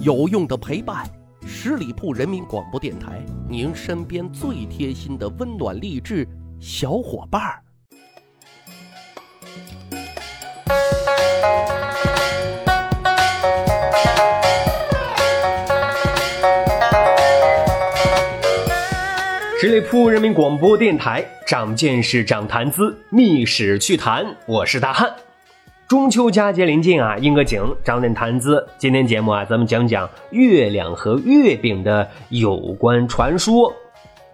有用的陪伴，十里铺人民广播电台，您身边最贴心的温暖励志小伙伴儿。十里铺人民广播电台，长见识，长谈资，密史趣谈，我是大汉。中秋佳节临近啊，应个景，长点谈资。今天节目啊，咱们讲讲月亮和月饼的有关传说。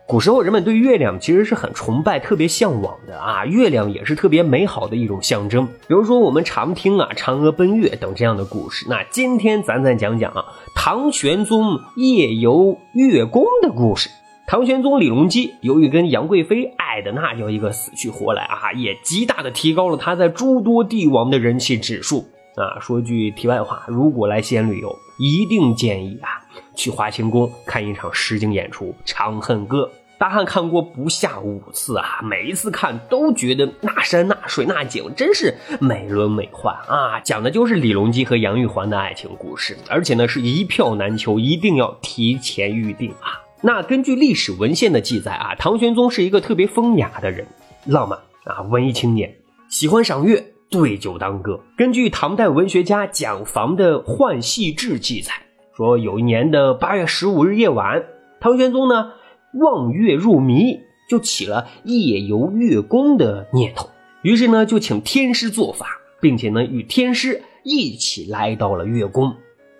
古时候人们对月亮其实是很崇拜、特别向往的啊，月亮也是特别美好的一种象征。比如说我们常听啊“嫦娥奔月”等这样的故事。那今天咱再讲讲啊唐玄宗夜游月宫的故事。唐玄宗李隆基由于跟杨贵妃爱的那叫一个死去活来啊，也极大的提高了他在诸多帝王的人气指数啊。说句题外话，如果来西安旅游，一定建议啊去华清宫看一场实景演出《长恨歌》。大汉看过不下五次啊，每一次看都觉得那山那水那景真是美轮美奂啊！讲的就是李隆基和杨玉环的爱情故事，而且呢是一票难求，一定要提前预定啊。那根据历史文献的记载啊，唐玄宗是一个特别风雅的人，浪漫啊，文艺青年，喜欢赏月，对酒当歌。根据唐代文学家蒋房的《浣戏志》记载，说有一年的八月十五日夜晚，唐玄宗呢望月入迷，就起了夜游月宫的念头，于是呢就请天师做法，并且呢与天师一起来到了月宫。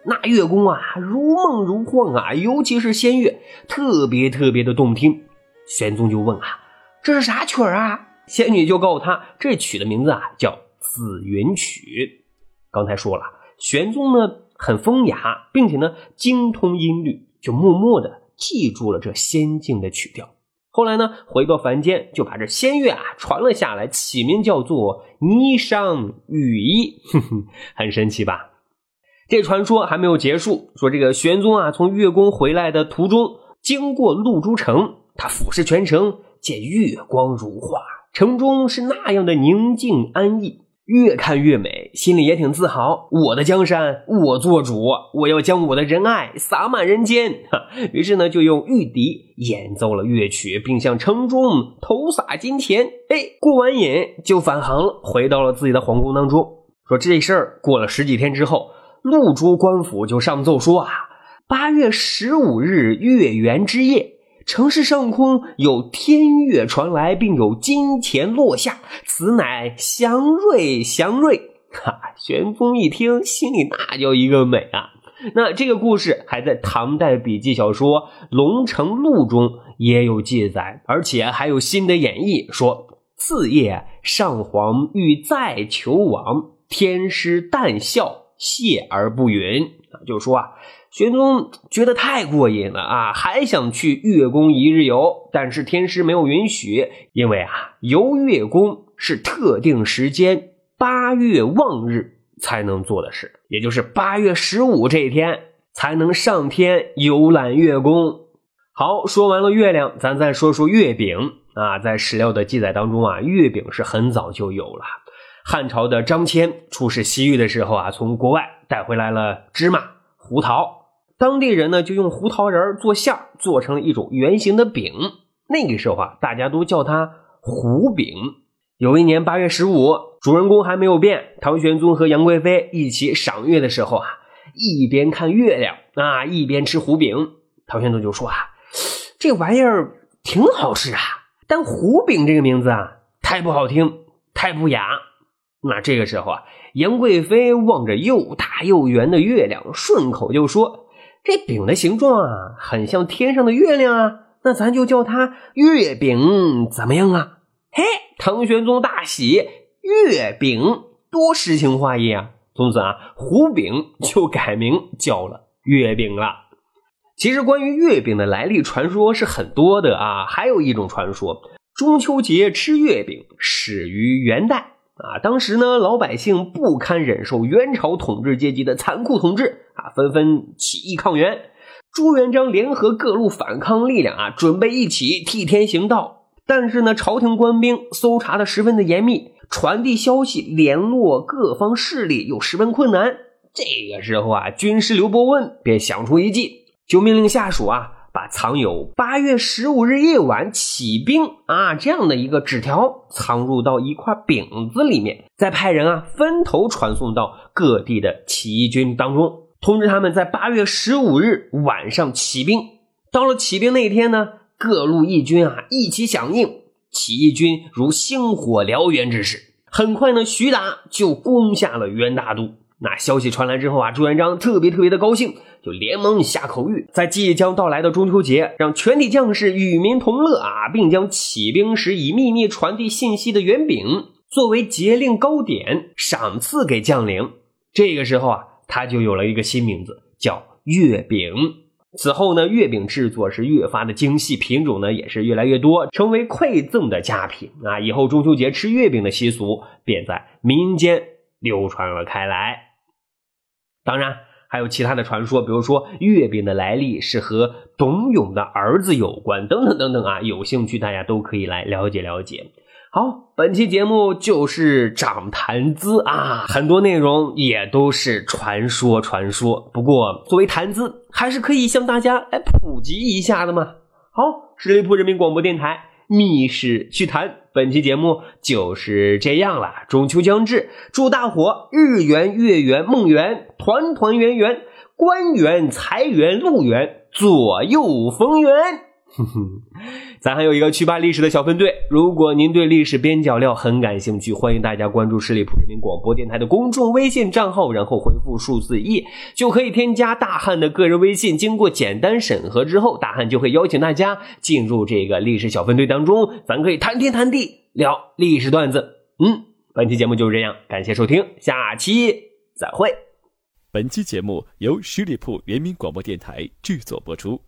那月宫啊，如梦如幻啊，尤其是仙乐，特别特别的动听。玄宗就问啊：“这是啥曲儿啊？”仙女就告诉他：“这曲的名字啊，叫《紫云曲》。”刚才说了，玄宗呢很风雅，并且呢精通音律，就默默的记住了这仙境的曲调。后来呢，回到凡间，就把这仙乐啊传了下来，起名叫做《霓裳羽衣》，哼哼，很神奇吧？这传说还没有结束，说这个玄宗啊，从月宫回来的途中，经过露珠城，他俯视全城，见月光如画，城中是那样的宁静安逸，越看越美，心里也挺自豪。我的江山，我做主，我要将我的仁爱洒满人间。哈，于是呢，就用玉笛演奏了乐曲，并向城中投洒金钱。哎，过完瘾就返航了，回到了自己的皇宫当中。说这事儿过了十几天之后。陆珠官府就上奏说啊，八月十五日月圆之夜，城市上空有天乐传来，并有金钱落下，此乃祥瑞祥瑞。哈，玄宗一听，心里那叫一个美啊！那这个故事还在唐代笔记小说《龙城录》中也有记载，而且还有新的演绎，说次夜上皇欲再求王，天师淡笑。谢而不允啊，就说啊，玄宗觉得太过瘾了啊，还想去月宫一日游，但是天师没有允许，因为啊，游月宫是特定时间八月望日才能做的事，也就是八月十五这一天才能上天游览月宫。好，说完了月亮，咱再说说月饼啊，在史料的记载当中啊，月饼是很早就有了。汉朝的张骞出使西域的时候啊，从国外带回来了芝麻、胡桃，当地人呢就用胡桃仁做馅做成了一种圆形的饼。那个时候啊，大家都叫它胡饼。有一年八月十五，主人公还没有变，唐玄宗和杨贵妃一起赏月的时候啊，一边看月亮啊，一边吃胡饼。唐玄宗就说啊，这玩意儿挺好吃啊，但胡饼这个名字啊，太不好听，太不雅。那这个时候啊，杨贵妃望着又大又圆的月亮，顺口就说：“这饼的形状啊，很像天上的月亮啊，那咱就叫它月饼，怎么样啊？”嘿，唐玄宗大喜，月饼多诗情画意啊！从此啊，胡饼就改名叫了月饼了。其实关于月饼的来历传说是很多的啊，还有一种传说，中秋节吃月饼始于元代。啊，当时呢，老百姓不堪忍受元朝统治阶级的残酷统治啊，纷纷起义抗元。朱元璋联合各路反抗力量啊，准备一起替天行道。但是呢，朝廷官兵搜查的十分的严密，传递消息、联络各方势力又十分困难。这个时候啊，军师刘伯温便想出一计，就命令下属啊，把藏有“八月十五日夜晚起兵”啊这样的一个纸条藏入到一块饼子里面，再派人啊分头传送到各地的起义军当中，通知他们在八月十五日晚上起兵。到了起兵那天呢，各路义军啊一起响应，起义军如星火燎原之势。很快呢，徐达就攻下了元大都。那消息传来之后啊，朱元璋特别特别的高兴，就连忙下口谕，在即将到来的中秋节，让全体将士与民同乐啊，并将起兵时以秘密传递信息的圆饼作为节令糕点赏赐给将领。这个时候啊，他就有了一个新名字，叫月饼。此后呢，月饼制作是越发的精细，品种呢也是越来越多，成为馈赠的佳品啊。以后中秋节吃月饼的习俗便在民间流传了开来。当然，还有其他的传说，比如说月饼的来历是和董永的儿子有关，等等等等啊。有兴趣大家都可以来了解了解。好，本期节目就是长谈资啊，很多内容也都是传说传说。不过作为谈资，还是可以向大家来普及一下的嘛。好，十里铺人民广播电台。密室趣谈，本期节目就是这样了。中秋将至，祝大伙日圆月圆梦圆，团团圆圆，官圆财圆路圆，左右逢源。哼哼，咱还有一个趣吧历史的小分队，如果您对历史边角料很感兴趣，欢迎大家关注十里铺人民广播电台的公众微信账号，然后回复数字一，就可以添加大汉的个人微信。经过简单审核之后，大汉就会邀请大家进入这个历史小分队当中，咱可以谈天谈地，聊历史段子。嗯，本期节目就是这样，感谢收听，下期再会。本期节目由十里铺人民广播电台制作播出。